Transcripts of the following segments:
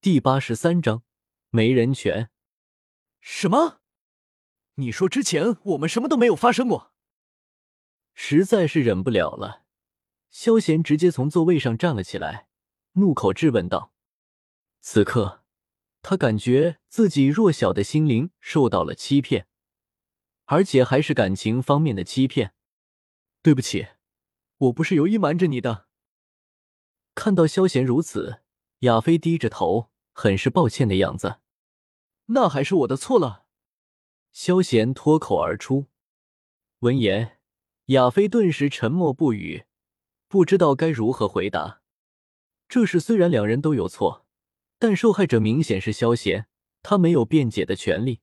第八十三章没人权。什么？你说之前我们什么都没有发生过？实在是忍不了了，萧贤直接从座位上站了起来，怒口质问道：“此刻，他感觉自己弱小的心灵受到了欺骗，而且还是感情方面的欺骗。对不起，我不是有意瞒着你的。”看到萧贤如此，亚飞低着头，很是抱歉的样子。那还是我的错了。萧贤脱口而出。闻言。亚飞顿时沉默不语，不知道该如何回答。这事虽然两人都有错，但受害者明显是萧贤，他没有辩解的权利。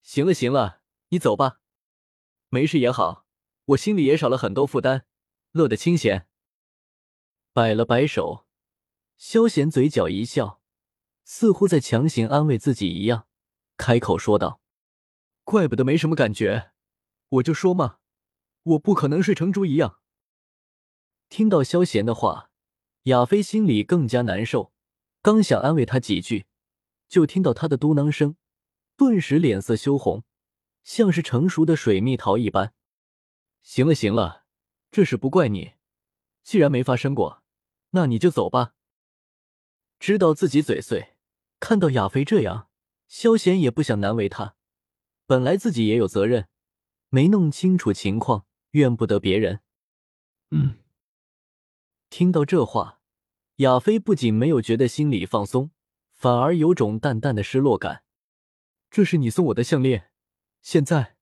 行了行了，你走吧，没事也好，我心里也少了很多负担，乐得清闲。摆了摆手，萧贤嘴角一笑，似乎在强行安慰自己一样，开口说道：“怪不得没什么感觉，我就说嘛。”我不可能睡成猪一样。听到萧贤的话，亚飞心里更加难受。刚想安慰他几句，就听到他的嘟囔声，顿时脸色羞红，像是成熟的水蜜桃一般。行了行了，这事不怪你。既然没发生过，那你就走吧。知道自己嘴碎，看到亚飞这样，萧贤也不想难为他。本来自己也有责任，没弄清楚情况。怨不得别人。嗯，听到这话，亚飞不仅没有觉得心里放松，反而有种淡淡的失落感。这是你送我的项链，现在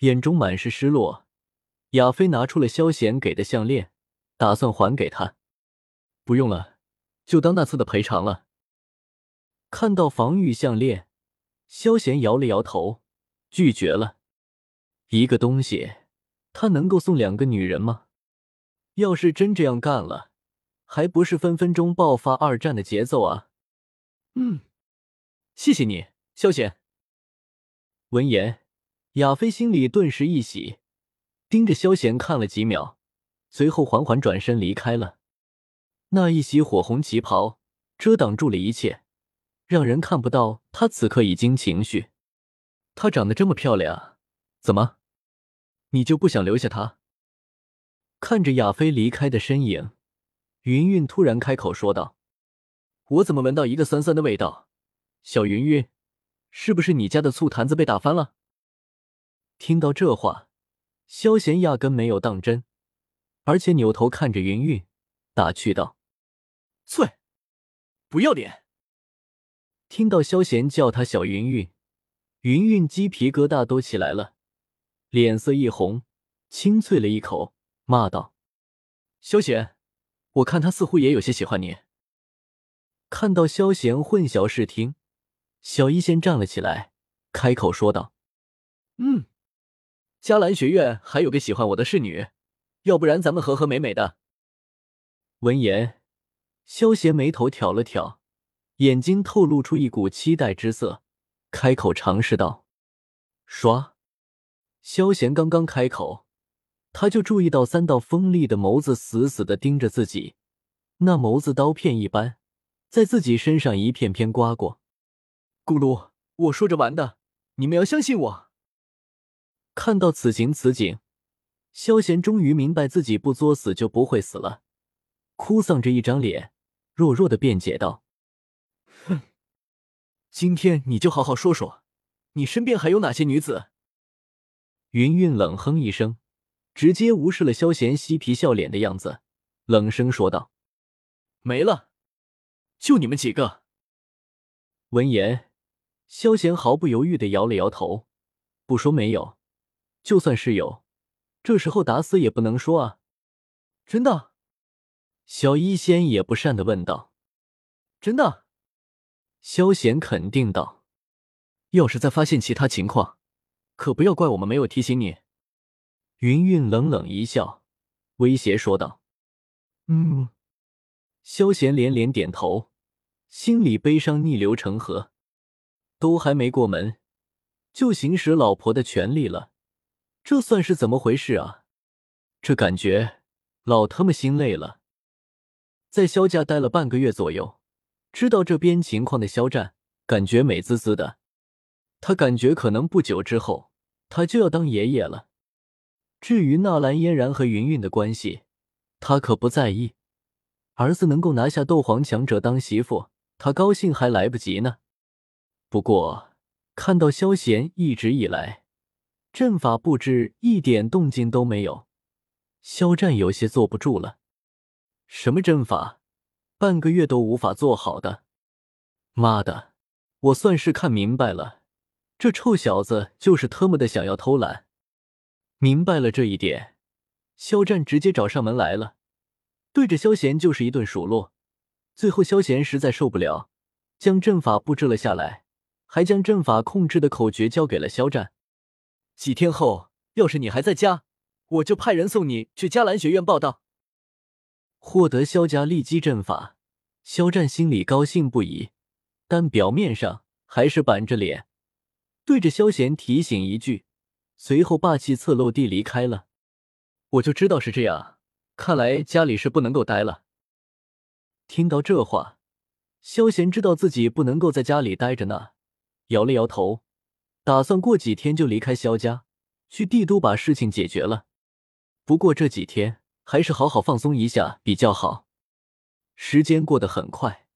眼中满是失落。亚飞拿出了萧贤给的项链，打算还给他。不用了，就当那次的赔偿了。看到防御项链，萧贤摇了摇头，拒绝了。一个东西。他能够送两个女人吗？要是真这样干了，还不是分分钟爆发二战的节奏啊！嗯，谢谢你，萧贤。闻言，亚飞心里顿时一喜，盯着萧贤看了几秒，随后缓缓转身离开了。那一袭火红旗袍遮挡住了一切，让人看不到她此刻已经情绪。她长得这么漂亮，怎么？你就不想留下他？看着亚飞离开的身影，云云突然开口说道：“我怎么闻到一个酸酸的味道？小云云，是不是你家的醋坛子被打翻了？”听到这话，萧贤压根没有当真，而且扭头看着云云，打趣道：“翠，不要脸！”听到萧贤叫他小云云，云云鸡皮疙瘩都起来了。脸色一红，清啐了一口，骂道：“萧贤，我看他似乎也有些喜欢你。”看到萧贤混淆视听，小医仙站了起来，开口说道：“嗯，迦兰学院还有个喜欢我的侍女，要不然咱们和和美美的。”闻言，萧贤眉头挑了挑，眼睛透露出一股期待之色，开口尝试道：“刷。”萧贤刚刚开口，他就注意到三道锋利的眸子死死的盯着自己，那眸子刀片一般，在自己身上一片片刮过。咕噜，我说着玩的，你们要相信我。看到此情此景，萧贤终于明白自己不作死就不会死了，哭丧着一张脸，弱弱的辩解道：“哼，今天你就好好说说，你身边还有哪些女子？”云云冷哼一声，直接无视了萧贤嬉皮笑脸的样子，冷声说道：“没了，就你们几个。”闻言，萧贤毫不犹豫的摇了摇头，不说没有，就算是有，这时候打死也不能说啊！真的？小医仙也不善的问道：“真的？”萧贤肯定道：“要是再发现其他情况。”可不要怪我们没有提醒你。”云云冷冷一笑，威胁说道。“嗯。”萧贤连连点头，心里悲伤逆流成河。都还没过门，就行使老婆的权利了，这算是怎么回事啊？这感觉老他妈心累了。在萧家待了半个月左右，知道这边情况的肖战感觉美滋滋的，他感觉可能不久之后他就要当爷爷了。至于纳兰嫣然和云云的关系，他可不在意。儿子能够拿下斗皇强者当媳妇，他高兴还来不及呢。不过看到萧贤一直以来阵法布置一点动静都没有，肖战有些坐不住了。什么阵法，半个月都无法做好的？妈的，我算是看明白了，这臭小子就是特么的想要偷懒。明白了这一点，肖战直接找上门来了，对着萧贤就是一顿数落。最后萧贤实在受不了，将阵法布置了下来，还将阵法控制的口诀交给了肖战。几天后，要是你还在家，我就派人送你去迦兰学院报道。获得萧家立基阵法，肖战心里高兴不已，但表面上还是板着脸，对着萧贤提醒一句。随后霸气侧漏地离开了。我就知道是这样，看来家里是不能够待了。听到这话，萧贤知道自己不能够在家里待着呢，摇了摇头，打算过几天就离开萧家，去帝都把事情解决了。不过这几天还是好好放松一下比较好。时间过得很快，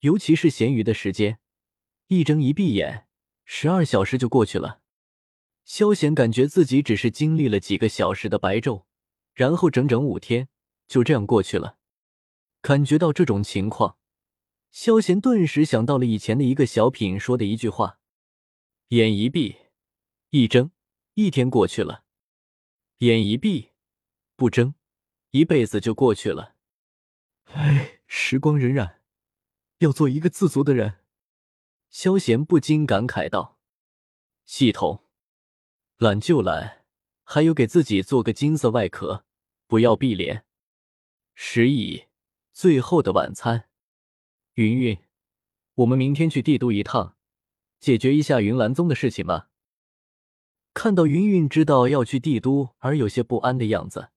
尤其是闲余的时间，一睁一闭眼，十二小时就过去了。萧贤感觉自己只是经历了几个小时的白昼，然后整整五天就这样过去了。感觉到这种情况，萧贤顿时想到了以前的一个小品说的一句话：“眼一闭，一睁，一天过去了；眼一闭，不睁，一辈子就过去了。”哎，时光荏苒，要做一个自足的人。萧贤不禁感慨道：“系统。”懒就懒，还有给自己做个金色外壳，不要碧莲。十亿，最后的晚餐。云云，我们明天去帝都一趟，解决一下云岚宗的事情吧。看到云云知道要去帝都而有些不安的样子，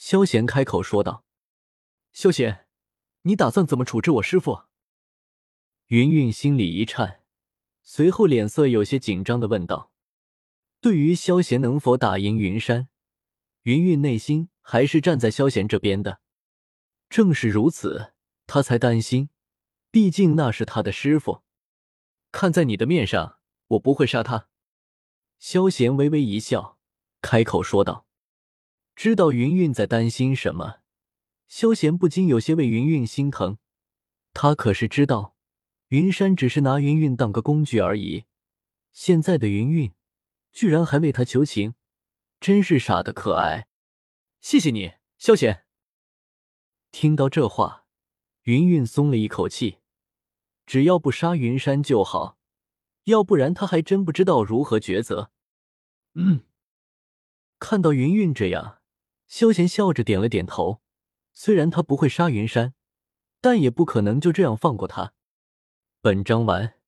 萧贤开口说道：“萧贤，你打算怎么处置我师傅？”云云心里一颤，随后脸色有些紧张的问道。对于萧贤能否打赢云山，云云内心还是站在萧贤这边的。正是如此，他才担心，毕竟那是他的师傅。看在你的面上，我不会杀他。萧贤微微一笑，开口说道：“知道云云在担心什么，萧贤不禁有些为云云心疼。他可是知道，云山只是拿云云当个工具而已。现在的云云。”居然还为他求情，真是傻的可爱。谢谢你，萧贤。听到这话，云云松了一口气。只要不杀云山就好，要不然他还真不知道如何抉择。嗯，看到云云这样，萧贤笑着点了点头。虽然他不会杀云山，但也不可能就这样放过他。本章完。